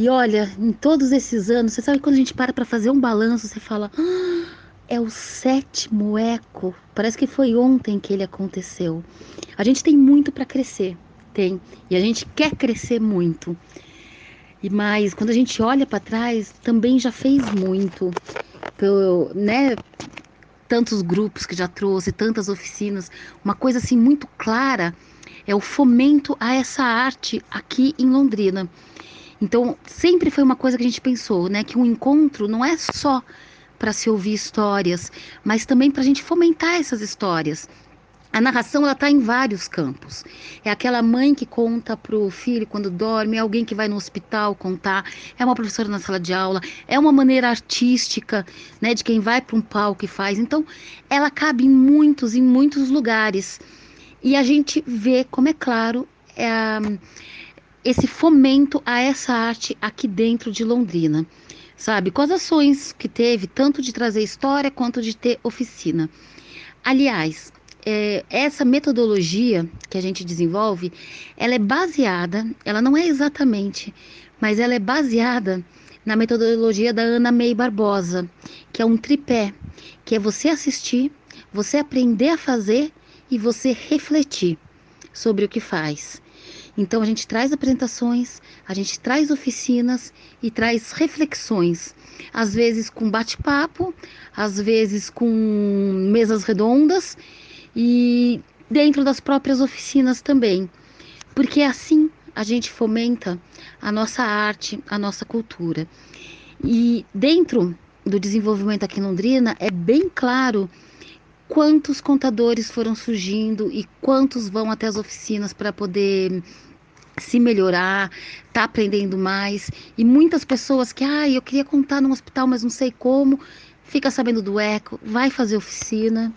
E olha, em todos esses anos, você sabe quando a gente para para fazer um balanço, você fala, ah, é o sétimo eco. Parece que foi ontem que ele aconteceu. A gente tem muito para crescer, tem, e a gente quer crescer muito. E mais, quando a gente olha para trás, também já fez muito, pelo, né? Tantos grupos que já trouxe, tantas oficinas, uma coisa assim muito clara é o fomento a essa arte aqui em Londrina. Então, sempre foi uma coisa que a gente pensou, né? Que um encontro não é só para se ouvir histórias, mas também para a gente fomentar essas histórias. A narração ela está em vários campos. É aquela mãe que conta para o filho quando dorme, é alguém que vai no hospital contar, é uma professora na sala de aula, é uma maneira artística, né, de quem vai para um palco e faz. Então, ela cabe em muitos, em muitos lugares. E a gente vê como é claro é, esse fomento a essa arte aqui dentro de Londrina, sabe? Com as ações que teve, tanto de trazer história quanto de ter oficina. Aliás, é, essa metodologia que a gente desenvolve, ela é baseada, ela não é exatamente, mas ela é baseada na metodologia da Ana May Barbosa, que é um tripé, que é você assistir, você aprender a fazer e você refletir sobre o que faz. Então a gente traz apresentações, a gente traz oficinas e traz reflexões, às vezes com bate-papo, às vezes com mesas redondas e dentro das próprias oficinas também. Porque assim a gente fomenta a nossa arte, a nossa cultura. E dentro do desenvolvimento aqui em Londrina é bem claro quantos contadores foram surgindo e quantos vão até as oficinas para poder se melhorar, tá aprendendo mais. E muitas pessoas que, ah, eu queria contar num hospital, mas não sei como, fica sabendo do eco, vai fazer oficina